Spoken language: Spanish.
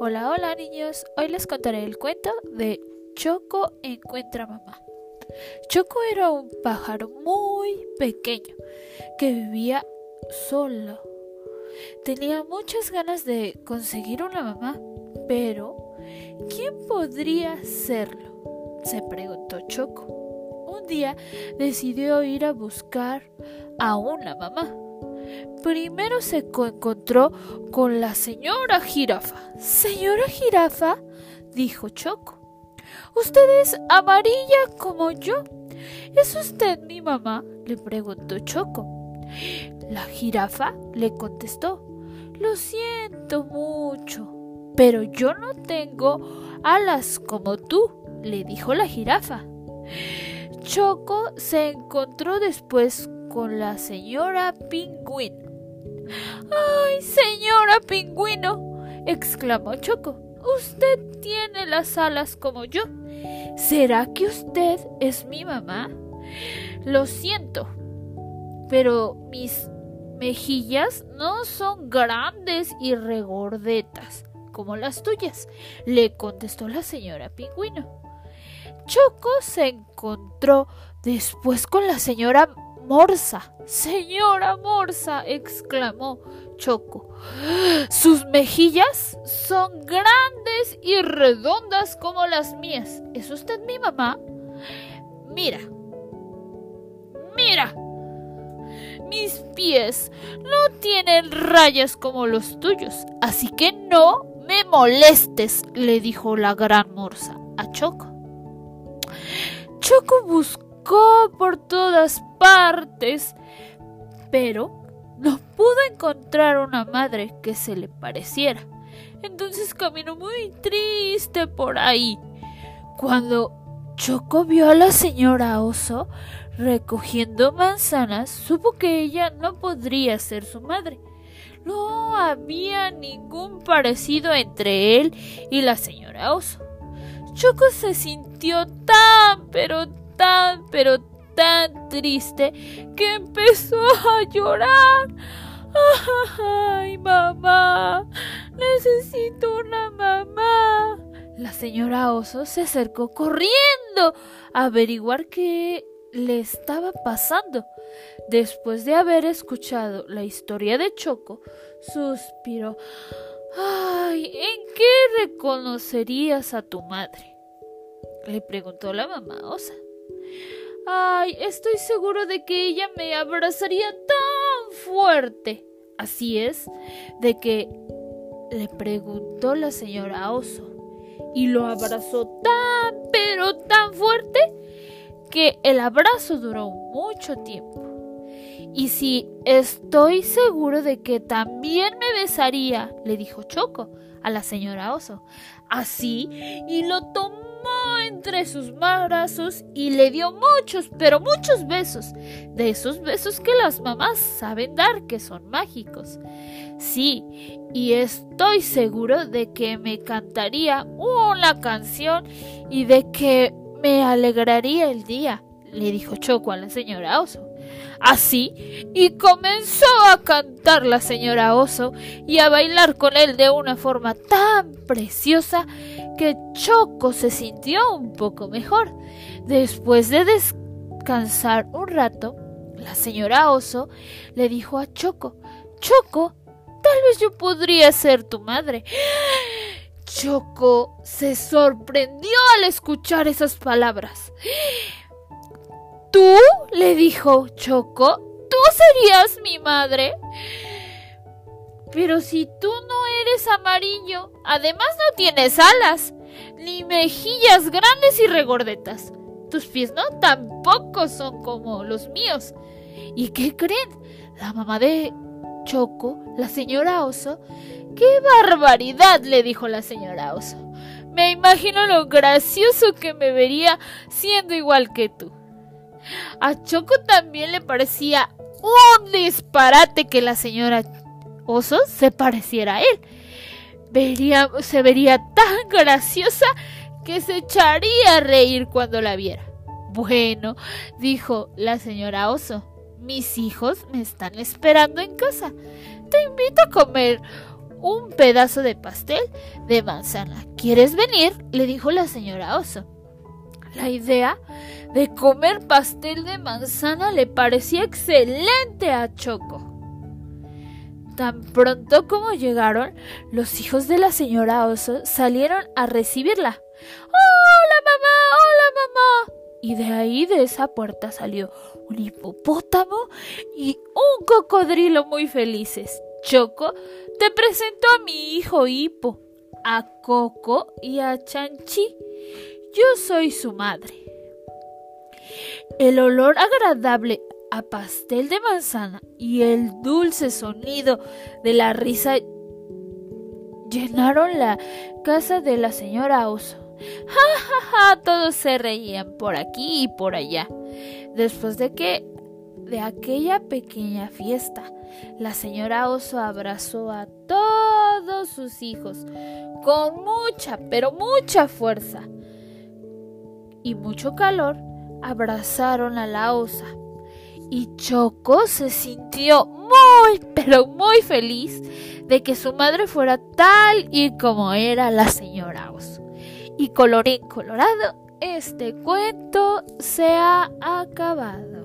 Hola, hola niños. Hoy les contaré el cuento de Choco encuentra mamá. Choco era un pájaro muy pequeño que vivía solo. Tenía muchas ganas de conseguir una mamá, pero ¿quién podría serlo? se preguntó Choco. Un día decidió ir a buscar a una mamá. Primero se encontró con la señora jirafa. Señora jirafa, dijo Choco, usted es amarilla como yo. ¿Es usted mi mamá? le preguntó Choco. La jirafa le contestó, lo siento mucho, pero yo no tengo alas como tú, le dijo la jirafa. Choco se encontró después con la señora pingüino. ¡Ay, señora pingüino! exclamó Choco. Usted tiene las alas como yo. ¿Será que usted es mi mamá? Lo siento, pero mis mejillas no son grandes y regordetas como las tuyas, le contestó la señora pingüino. Choco se encontró después con la señora Morsa. Señora Morsa, exclamó Choco. Sus mejillas son grandes y redondas como las mías. ¿Es usted mi mamá? Mira. Mira. Mis pies no tienen rayas como los tuyos, así que no me molestes, le dijo la gran morsa a Choco. Choco buscó por todas partes, pero no pudo encontrar una madre que se le pareciera. Entonces caminó muy triste por ahí. Cuando Choco vio a la señora Oso recogiendo manzanas, supo que ella no podría ser su madre. No había ningún parecido entre él y la señora Oso. Choco se sintió tan, pero tan, pero tan triste que empezó a llorar. ¡Ay, mamá! Necesito una mamá. La señora Oso se acercó corriendo a averiguar qué le estaba pasando. Después de haber escuchado la historia de Choco, suspiró. Ay, ¿en qué reconocerías a tu madre? le preguntó la mamá osa. Ay, estoy seguro de que ella me abrazaría tan fuerte. Así es, de que le preguntó la señora oso y lo abrazó tan, pero tan fuerte que el abrazo duró mucho tiempo. Y si estoy seguro de que también me besaría, le dijo Choco a la señora oso. Así, y lo tomó entre sus brazos y le dio muchos, pero muchos besos, de esos besos que las mamás saben dar, que son mágicos. Sí, y estoy seguro de que me cantaría una canción y de que me alegraría el día, le dijo Choco a la señora Oso. Así, y comenzó a cantar la señora Oso y a bailar con él de una forma tan preciosa que Choco se sintió un poco mejor. Después de descansar un rato, la señora Oso le dijo a Choco, Choco, tal vez yo podría ser tu madre. Choco se sorprendió al escuchar esas palabras. ¿Tú? le dijo Choco. ¿Tú serías mi madre? Pero si tú no eres amarillo, además no tienes alas, ni mejillas grandes y regordetas. Tus pies no tampoco son como los míos. ¿Y qué creen? La mamá de Choco, la señora Oso. ¡Qué barbaridad! le dijo la señora Oso. Me imagino lo gracioso que me vería siendo igual que tú. A Choco también le parecía un disparate que la señora Oso se pareciera a él. Vería, se vería tan graciosa que se echaría a reír cuando la viera. Bueno, dijo la señora Oso, mis hijos me están esperando en casa. Te invito a comer un pedazo de pastel de manzana. ¿Quieres venir? le dijo la señora oso. La idea de comer pastel de manzana le parecía excelente a Choco. Tan pronto como llegaron, los hijos de la señora Oso salieron a recibirla. ¡Hola, mamá! ¡Hola, mamá! Y de ahí, de esa puerta, salió un hipopótamo y un cocodrilo muy felices. Choco, te presento a mi hijo Hipo, a Coco y a Chanchi. Yo soy su madre. El olor agradable a pastel de manzana y el dulce sonido de la risa llenaron la casa de la señora Oso. ¡Ja, ja, ja! Todos se reían por aquí y por allá. Después de que de aquella pequeña fiesta, la señora Oso abrazó a todos sus hijos con mucha, pero mucha fuerza y mucho calor. Abrazaron a la osa y Choco se sintió muy, pero muy feliz de que su madre fuera tal y como era la señora Oso. Y colorín colorado, este cuento se ha acabado.